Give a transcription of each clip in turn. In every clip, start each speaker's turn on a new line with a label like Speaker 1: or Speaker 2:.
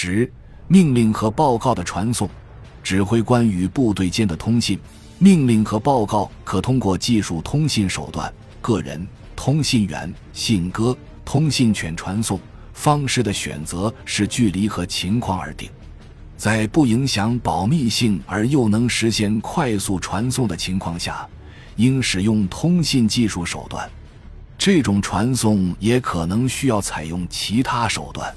Speaker 1: 十、命令和报告的传送，指挥官与部队间的通信。命令和报告可通过技术通信手段、个人通信员、信鸽、通信犬传送。方式的选择是距离和情况而定，在不影响保密性而又能实现快速传送的情况下，应使用通信技术手段。这种传送也可能需要采用其他手段，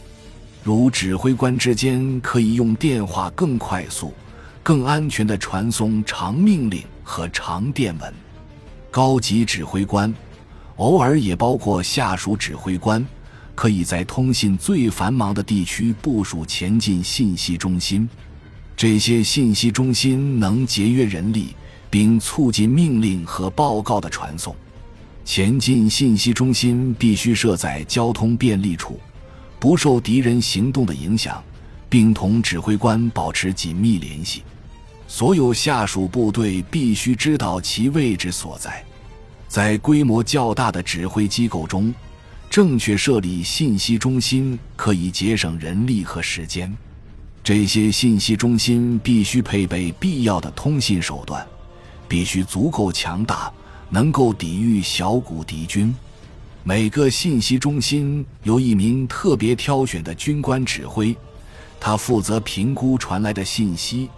Speaker 1: 如指挥官之间可以用电话更快速、更安全地传送长命令和长电文。高级指挥官，偶尔也包括下属指挥官。可以在通信最繁忙的地区部署前进信息中心，这些信息中心能节约人力，并促进命令和报告的传送。前进信息中心必须设在交通便利处，不受敌人行动的影响，并同指挥官保持紧密联系。所有下属部队必须知道其位置所在。在规模较大的指挥机构中。正确设立信息中心可以节省人力和时间。这些信息中心必须配备必要的通信手段，必须足够强大，能够抵御小股敌军。每个信息中心由一名特别挑选的军官指挥，他负责评估传来的信息，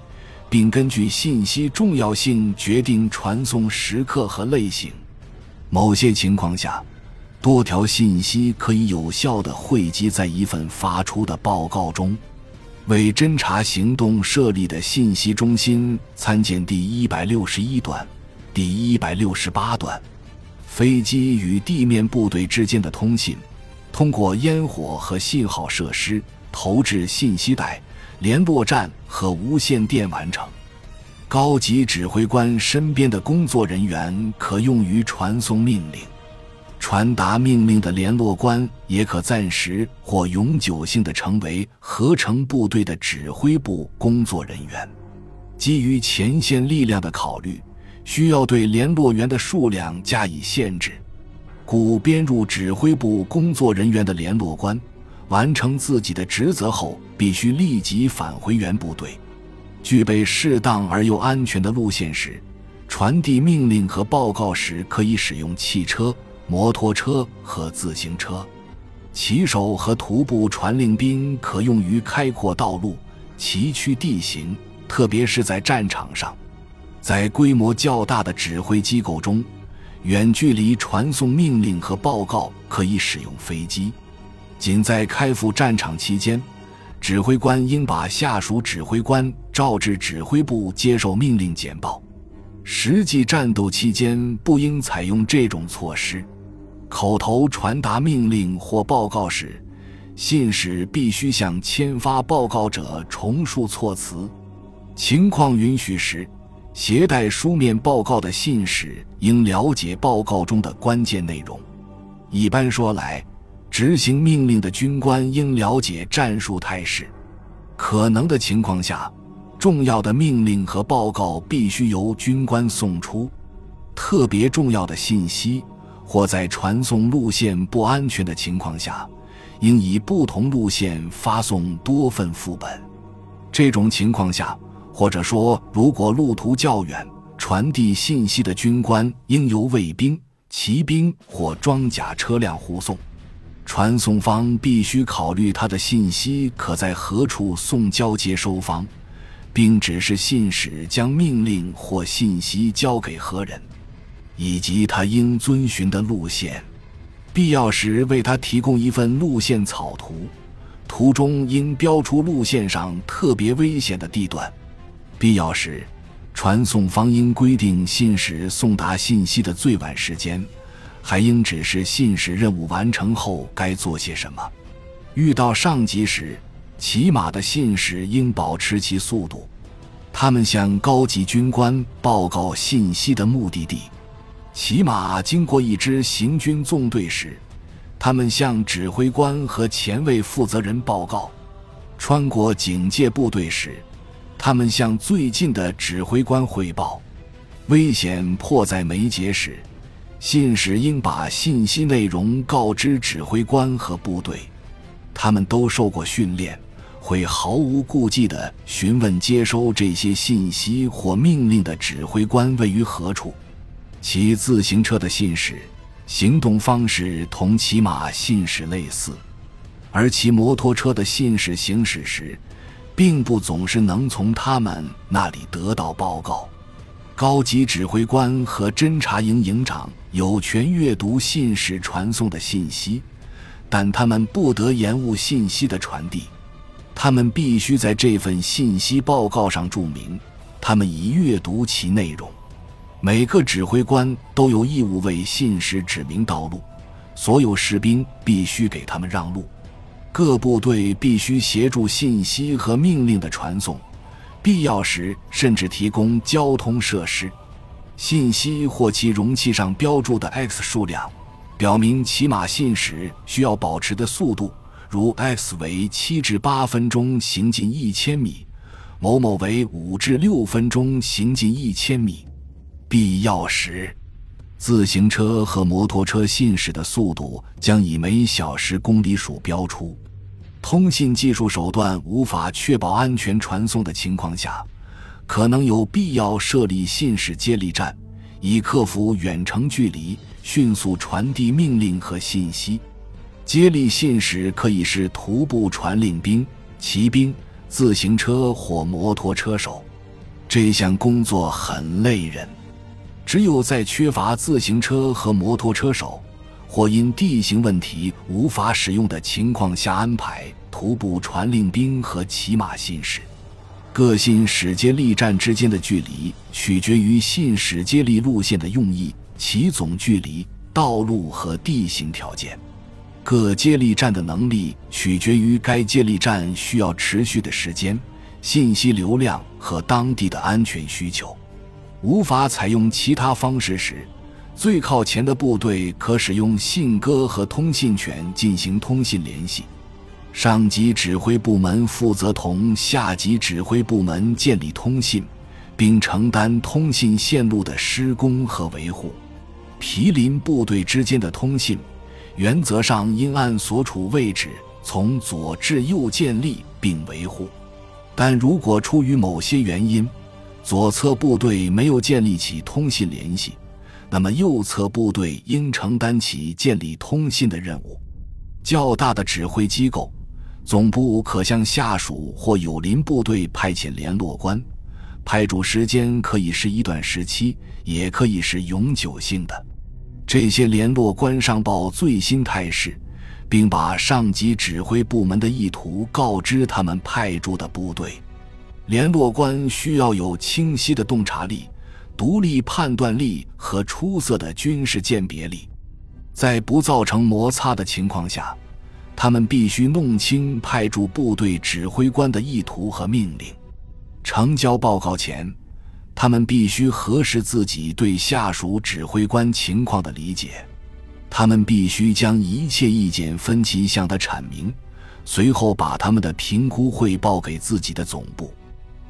Speaker 1: 并根据信息重要性决定传送时刻和类型。某些情况下。多条信息可以有效地汇集在一份发出的报告中。为侦察行动设立的信息中心，参见第一百六十一段、第一百六十八段。飞机与地面部队之间的通信，通过烟火和信号设施投掷信息带、联络站和无线电完成。高级指挥官身边的工作人员可用于传送命令。传达命令的联络官也可暂时或永久性的成为合成部队的指挥部工作人员。基于前线力量的考虑，需要对联络员的数量加以限制。故编入指挥部工作人员的联络官，完成自己的职责后，必须立即返回原部队。具备适当而又安全的路线时，传递命令和报告时，可以使用汽车。摩托车和自行车，骑手和徒步传令兵可用于开阔道路、崎岖地形，特别是在战场上。在规模较大的指挥机构中，远距离传送命令和报告可以使用飞机。仅在开赴战场期间，指挥官应把下属指挥官召至指挥部接受命令简报。实际战斗期间不应采用这种措施。口头传达命令或报告时，信使必须向签发报告者重述措辞。情况允许时，携带书面报告的信使应了解报告中的关键内容。一般说来，执行命令的军官应了解战术态势。可能的情况下，重要的命令和报告必须由军官送出。特别重要的信息。或在传送路线不安全的情况下，应以不同路线发送多份副本。这种情况下，或者说如果路途较远，传递信息的军官应由卫兵、骑兵或装甲车辆护送。传送方必须考虑他的信息可在何处送交接收方，并指示信使将命令或信息交给何人。以及他应遵循的路线，必要时为他提供一份路线草图，图中应标出路线上特别危险的地段。必要时，传送方应规定信使送达信息的最晚时间，还应指示信使任务完成后该做些什么。遇到上级时，骑马的信使应保持其速度，他们向高级军官报告信息的目的地。骑马经过一支行军纵队时，他们向指挥官和前卫负责人报告；穿过警戒部队时，他们向最近的指挥官汇报；危险迫在眉睫时，信使应把信息内容告知指挥官和部队。他们都受过训练，会毫无顾忌地询问接收这些信息或命令的指挥官位于何处。骑自行车的信使行动方式同骑马信使类似，而骑摩托车的信使行驶时，并不总是能从他们那里得到报告。高级指挥官和侦察营营长有权阅读信使传送的信息，但他们不得延误信息的传递。他们必须在这份信息报告上注明，他们已阅读其内容。每个指挥官都有义务为信使指明道路，所有士兵必须给他们让路。各部队必须协助信息和命令的传送，必要时甚至提供交通设施。信息或其容器上标注的 x 数量，表明骑马信使需要保持的速度。如 x 为七至八分钟行进一千米，某某为五至六分钟行进一千米。必要时，自行车和摩托车信使的速度将以每小时公里数标出。通信技术手段无法确保安全传送的情况下，可能有必要设立信使接力站，以克服远程距离，迅速传递命令和信息。接力信使可以是徒步传令兵、骑兵、自行车或摩托车手。这项工作很累人，只有在缺乏自行车和摩托车手，或因地形问题无法使用的情况下安排徒步传令兵和骑马信使。各信使接力站之间的距离取决于信使接力路线的用意、其总距离、道路和地形条件。各接力站的能力取决于该接力站需要持续的时间、信息流量和当地的安全需求。无法采用其他方式时，最靠前的部队可使用信鸽和通信犬进行通信联系。上级指挥部门负责同下级指挥部门建立通信，并承担通信线路的施工和维护。毗邻部队之间的通信。原则上应按所处位置从左至右建立并维护，但如果出于某些原因，左侧部队没有建立起通信联系，那么右侧部队应承担起建立通信的任务。较大的指挥机构，总部可向下属或友邻部队派遣联络官，派驻时间可以是一段时期，也可以是永久性的。这些联络官上报最新态势，并把上级指挥部门的意图告知他们派驻的部队。联络官需要有清晰的洞察力、独立判断力和出色的军事鉴别力。在不造成摩擦的情况下，他们必须弄清派驻部队指挥官的意图和命令。呈交报告前。他们必须核实自己对下属指挥官情况的理解，他们必须将一切意见分歧向他阐明，随后把他们的评估汇报给自己的总部。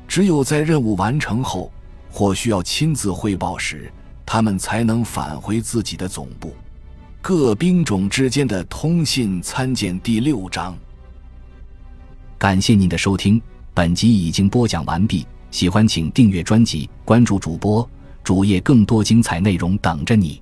Speaker 1: 只有在任务完成后或需要亲自汇报时，他们才能返回自己的总部。各兵种之间的通信参见第六章。
Speaker 2: 感谢您的收听，本集已经播讲完毕。喜欢请订阅专辑，关注主播主页，更多精彩内容等着你。